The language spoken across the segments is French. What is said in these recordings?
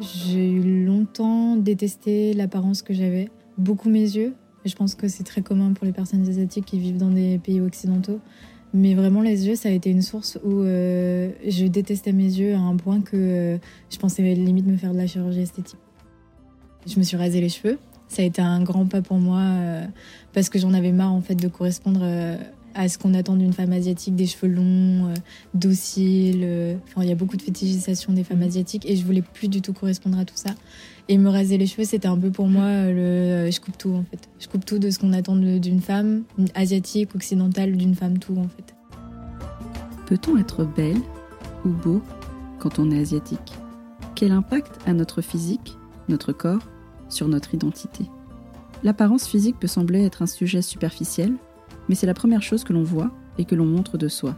J'ai longtemps détesté l'apparence que j'avais, beaucoup mes yeux. Je pense que c'est très commun pour les personnes asiatiques qui vivent dans des pays occidentaux. Mais vraiment, les yeux, ça a été une source où euh, je détestais mes yeux à un point que euh, je pensais limite me faire de la chirurgie esthétique. Je me suis rasé les cheveux. Ça a été un grand pas pour moi euh, parce que j'en avais marre en fait de correspondre à ce qu'on attend d'une femme asiatique, des cheveux longs, euh, dociles. Euh, enfin, il y a beaucoup de fétichisation des femmes asiatiques et je voulais plus du tout correspondre à tout ça. Et me raser les cheveux, c'était un peu pour moi le je coupe tout en fait. Je coupe tout de ce qu'on attend d'une femme asiatique, occidentale, d'une femme tout en fait. Peut-on être belle ou beau quand on est asiatique? Quel impact a notre physique, notre corps, sur notre identité? L'apparence physique peut sembler être un sujet superficiel, mais c'est la première chose que l'on voit et que l'on montre de soi.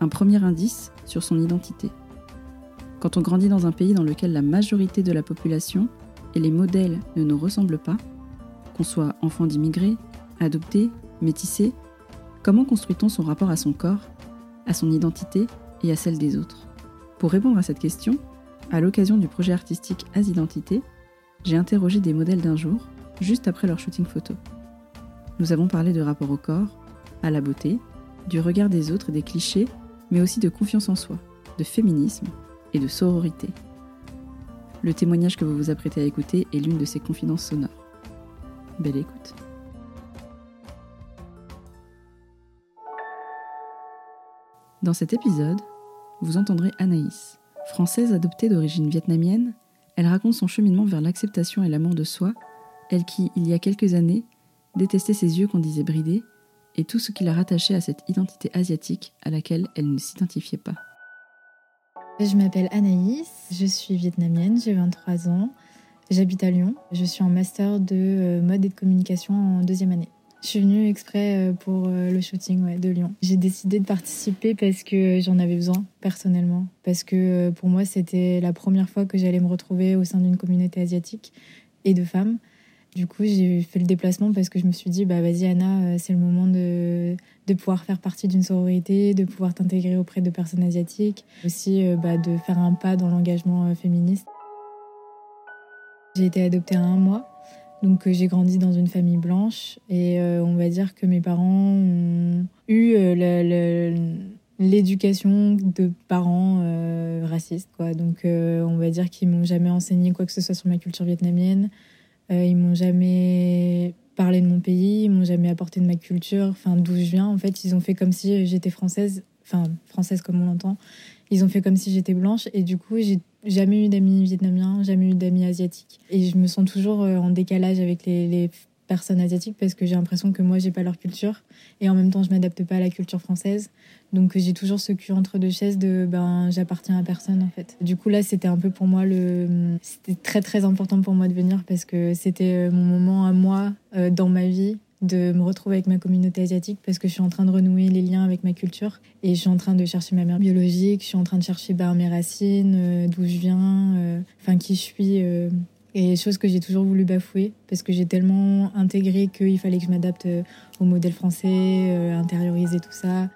Un premier indice sur son identité. Quand on grandit dans un pays dans lequel la majorité de la population et les modèles ne nous ressemblent pas, qu'on soit enfant d'immigrés, adopté, métissé, comment construit-on son rapport à son corps, à son identité et à celle des autres? Pour répondre à cette question, à l'occasion du projet artistique As Identité, j'ai interrogé des modèles d'un jour, juste après leur shooting photo. Nous avons parlé de rapport au corps, à la beauté, du regard des autres et des clichés, mais aussi de confiance en soi, de féminisme et de sororité. Le témoignage que vous vous apprêtez à écouter est l'une de ces confidences sonores. Belle écoute. Dans cet épisode, vous entendrez Anaïs. Française adoptée d'origine vietnamienne, elle raconte son cheminement vers l'acceptation et l'amour de soi, elle qui, il y a quelques années, détestait ses yeux qu'on disait bridés, et tout ce qui la rattachait à cette identité asiatique à laquelle elle ne s'identifiait pas. Je m'appelle Anaïs, je suis vietnamienne, j'ai 23 ans, j'habite à Lyon, je suis en master de euh, mode et de communication en deuxième année. Je suis venue exprès euh, pour euh, le shooting de Lyon. J'ai décidé de participer parce que j'en avais besoin personnellement, parce que pour moi c'était la première fois que j'allais me retrouver au sein d'une communauté asiatique et de femmes. Du coup, j'ai fait le déplacement parce que je me suis dit, bah vas-y Anna, euh, c'est le moment de, de pouvoir faire partie d'une sororité, de pouvoir t'intégrer auprès de personnes asiatiques, aussi euh, bah, de faire un pas dans l'engagement euh, féministe. J'ai été adoptée à un mois, donc j'ai grandi dans une famille blanche et on va dire que mes parents ont eu l'éducation de parents racistes. Quoi. Donc on va dire qu'ils m'ont jamais enseigné quoi que ce soit sur ma culture vietnamienne. Euh, ils m'ont jamais parlé de mon pays, ils m'ont jamais apporté de ma culture, enfin d'où je viens. En fait, ils ont fait comme si j'étais française, enfin française comme on l'entend. Ils ont fait comme si j'étais blanche et du coup, j'ai jamais eu d'amis vietnamiens, jamais eu d'amis asiatiques. Et je me sens toujours euh, en décalage avec les, les personnes asiatiques parce que j'ai l'impression que moi j'ai pas leur culture et en même temps je m'adapte pas à la culture française. Donc j'ai toujours ce cul entre deux chaises de ben j'appartiens à personne en fait. Du coup là c'était un peu pour moi le c'était très très important pour moi de venir parce que c'était euh, mon moment à moi euh, dans ma vie de me retrouver avec ma communauté asiatique parce que je suis en train de renouer les liens avec ma culture et je suis en train de chercher ma mère biologique, je suis en train de chercher ben, mes racines, euh, d'où je viens, enfin qui je suis et chose que j'ai toujours voulu bafouer parce que j'ai tellement intégré qu'il fallait que je m'adapte euh, au modèle français, euh, intérioriser tout ça.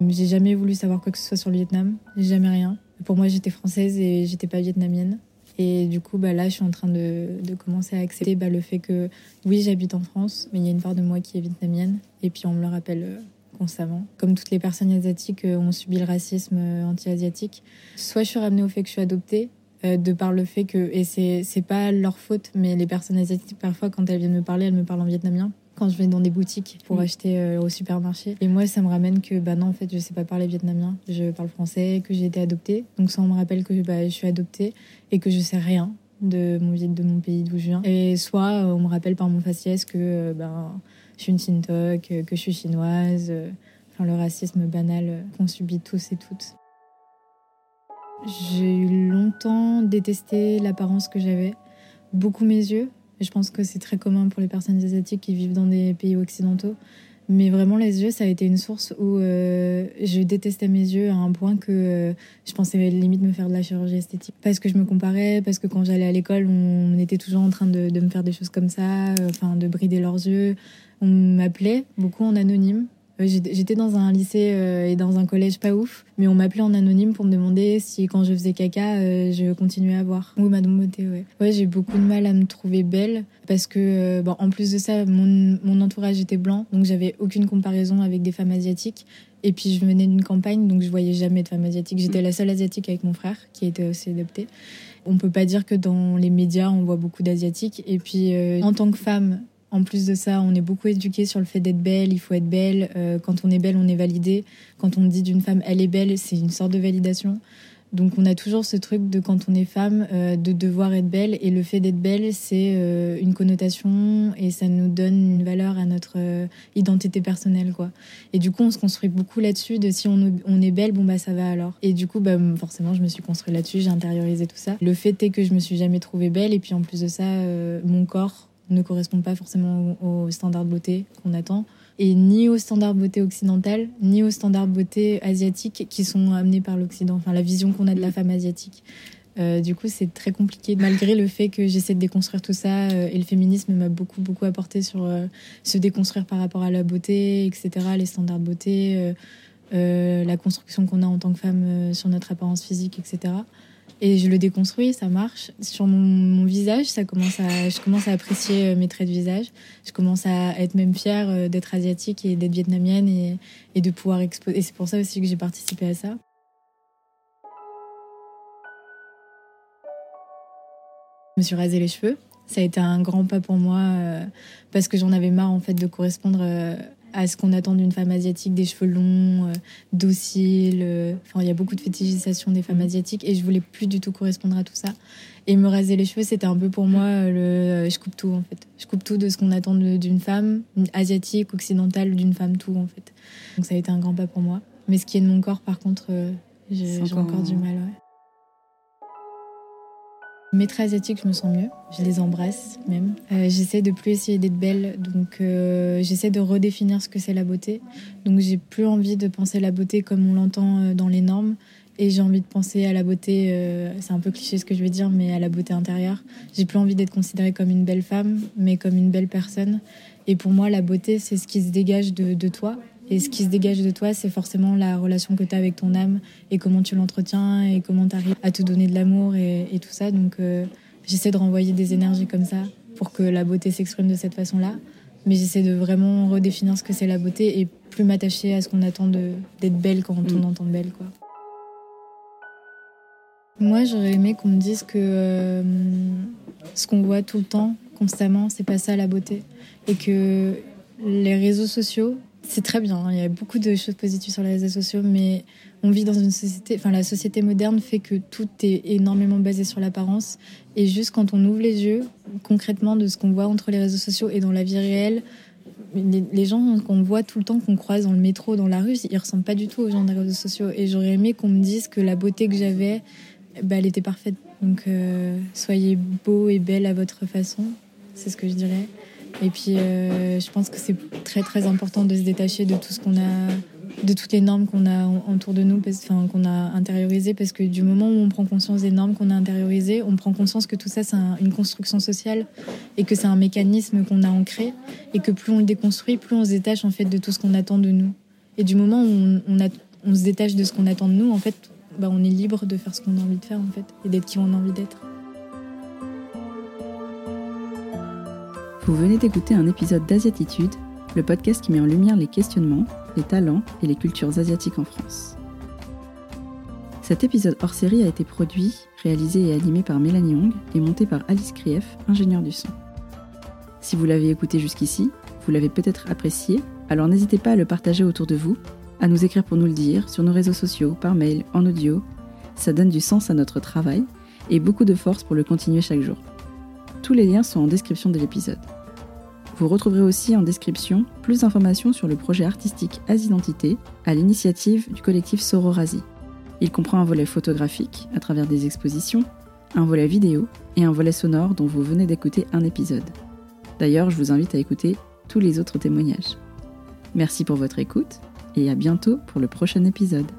J'ai jamais voulu savoir quoi que ce soit sur le Vietnam, jamais rien. Pour moi, j'étais française et j'étais pas vietnamienne. Et du coup, bah, là, je suis en train de, commencer à accepter bah, le fait que oui, j'habite en France, mais il y a une part de moi qui est vietnamienne. Et puis, on me le rappelle euh, constamment. Comme toutes les personnes asiatiques ont subi le racisme anti-asiatique. Soit je suis ramenée au fait que je suis adoptée, euh, de par le fait que, et c'est, pas leur faute, mais les personnes asiatiques, parfois, quand elles viennent me parler, elles me parlent en vietnamien. Quand je vais dans des boutiques pour acheter euh, au supermarché. Et moi, ça me ramène que, bah non, en fait, je sais pas parler vietnamien. Je parle français, que j'ai été adoptée. Donc ça, on me rappelle que bah, je suis adoptée et que je sais rien de mon, de mon pays d'où je viens. Et soit euh, on me rappelle par mon faciès que ben, je suis une Sintok, que je suis chinoise. Enfin, le racisme banal qu'on subit tous et toutes. J'ai eu longtemps détesté l'apparence que j'avais, beaucoup mes yeux. Je pense que c'est très commun pour les personnes asiatiques qui vivent dans des pays occidentaux. Mais vraiment, les yeux, ça a été une source où euh, je détestais mes yeux à un point que euh, je pensais limite me faire de la chirurgie esthétique. Parce que je me comparais, parce que quand j'allais à l'école, on était toujours en train de, me faire des choses comme ça, euh, enfin de brider leurs yeux. On m'appelait beaucoup en anonyme J'étais dans un lycée et dans un collège pas ouf, mais on m'appelait en anonyme pour me demander si quand je faisais caca, je continuais à voir. Ou Madame Beauté, ouais. J'ai beaucoup de mal à me trouver belle parce que, bon, en plus de ça, mon, mon entourage était blanc, donc j'avais aucune comparaison avec des femmes asiatiques. Et puis je venais d'une campagne, donc je voyais jamais de femmes asiatiques. J'étais la seule asiatique avec mon frère, qui était aussi adopté. On peut pas dire que dans les médias, on voit beaucoup d'asiatiques. Et puis, euh, en tant que femme, en plus de ça, on est beaucoup éduqué sur le fait d'être belle, il faut être belle. Euh, quand on est belle, on est validé. Quand on dit d'une femme, elle est belle, c'est une sorte de validation. Donc on a toujours ce truc de quand on est femme, euh, de devoir être belle. Et le fait d'être belle, c'est euh, une connotation et ça nous donne une valeur à notre identité personnelle. quoi. Et du coup, on se construit beaucoup là-dessus de si on, on, est belle, bon bah ça va alors. Et du coup, bah, forcément, je me suis construite là-dessus, j'ai intériorisé tout ça. Le fait est que je me suis jamais trouvée belle et puis en plus de ça, mon corps ne correspond pas forcément aux standards de beauté qu'on attend et ni aux standards beauté occidentales, ni aux standards beauté asiatiques qui sont amenés par l'Occident, enfin la vision qu'on a de la femme asiatique. Euh, du coup, c'est très compliqué, malgré le fait que j'essaie de déconstruire tout ça. Euh, et le féminisme m'a beaucoup, beaucoup apporté sur euh, se déconstruire par rapport à la beauté, etc., les standards de beauté, la construction qu'on a en tant que femme sur notre apparence physique, etc. Et je le déconstruis, ça marche. Sur mon, visage, ça commence je commence à apprécier euh, mes traits de visage. Je commence à être même fière euh, d'être asiatique et d'être vietnamienne et, et de pouvoir exposer. Et c'est pour ça aussi que j'ai participé à ça. Je me suis rasé les cheveux. Ça a été un grand pas pour moi euh, parce que j'en avais marre en fait de correspondre à ce qu'on attend d'une femme asiatique, des cheveux longs, euh, dociles. Euh, enfin, il y a beaucoup de fétichisation des femmes asiatiques et je voulais plus du tout correspondre à tout ça. Et me raser les cheveux, c'était un peu pour moi euh, le. je coupe tout en fait. Je coupe tout de ce qu'on attend d'une femme asiatique, occidentale, d'une femme, tout en fait. Donc ça a été un grand pas pour moi. Mais ce qui est de mon corps, par contre, j'ai encore, du mal. Ouais. Mes traits asiatiques, je me sens mieux. Je les embrasse même. Euh, j'essaie de plus essayer d'être belle, donc euh, j'essaie de redéfinir ce que c'est la beauté. Donc j'ai plus envie de penser la beauté comme on l'entend euh, dans les normes. Et j'ai envie de penser à la beauté, c'est un peu cliché ce que je vais dire, mais à la beauté intérieure. J'ai plus envie d'être considérée comme une belle femme, mais comme une belle personne. Et pour moi, la beauté, c'est ce qui se dégage de, de toi et ce qui se dégage de toi, c'est forcément la relation que tu as avec ton âme et comment tu l'entretiens et comment tu arrives à te donner de l'amour et, tout ça. Donc euh, j'essaie de renvoyer des énergies comme ça pour que la beauté s'exprime de cette façon-là. Mais j'essaie de vraiment redéfinir ce que c'est la beauté et plus m'attacher à ce qu'on attend d'être belle quand on mm. entend belle. Quoi. Moi, j'aurais aimé qu'on me dise que euh, ce qu'on voit tout le temps, constamment, c'est pas ça la beauté. Et que les réseaux sociaux, c'est très bien. Hein. Il y a beaucoup de choses positives sur les réseaux sociaux, mais on vit dans une société. Enfin, la société moderne fait que tout est énormément basé sur l'apparence. Et juste quand on ouvre les yeux, concrètement, de ce qu'on voit entre les réseaux sociaux et dans la vie réelle, les, gens qu'on voit tout le temps, qu'on croise dans le métro, dans la rue, ils ressemblent pas du tout aux gens des réseaux sociaux. Et j'aurais aimé qu'on me dise que la beauté que j'avais, bah, elle était parfaite. Donc, euh, soyez beau et belle à votre façon. C'est ce que je dirais. Et puis, euh, je pense que c'est très très important de se détacher de tout ce qu'on a, de toutes les normes qu'on a autour de nous, enfin qu'on a intériorisées, parce que du moment où on prend conscience des normes qu'on a intériorisées, on prend conscience que tout ça c'est une construction sociale et que c'est un mécanisme qu'on a ancré et que plus on le déconstruit, plus on se détache en fait de tout ce qu'on attend de nous. Et du moment où on, on se détache de ce qu'on attend de nous, en fait, bah, on est libre de faire ce qu'on a envie de faire en fait et d'être qui on a envie d'être. Vous venez d'écouter un épisode d'Asiatitude, le podcast qui met en lumière les questionnements, les talents et les cultures asiatiques en France. Cet épisode hors série a été produit, réalisé et animé par Mélanie Hong et monté par Alice Krief, ingénieure du son. Si vous l'avez écouté jusqu'ici, vous l'avez peut-être apprécié, alors n'hésitez pas à le partager autour de vous, à nous écrire pour nous le dire, sur nos réseaux sociaux, par mail, en audio. Ça donne du sens à notre travail et beaucoup de force pour le continuer chaque jour. Tous les liens sont en description de l'épisode. Vous retrouverez aussi en description plus d'informations sur le projet artistique As-Identité à l'initiative du collectif Sororasi. Il comprend un volet photographique à travers des expositions, un volet vidéo et un volet sonore dont vous venez d'écouter un épisode. D'ailleurs, je vous invite à écouter tous les autres témoignages. Merci pour votre écoute et à bientôt pour le prochain épisode.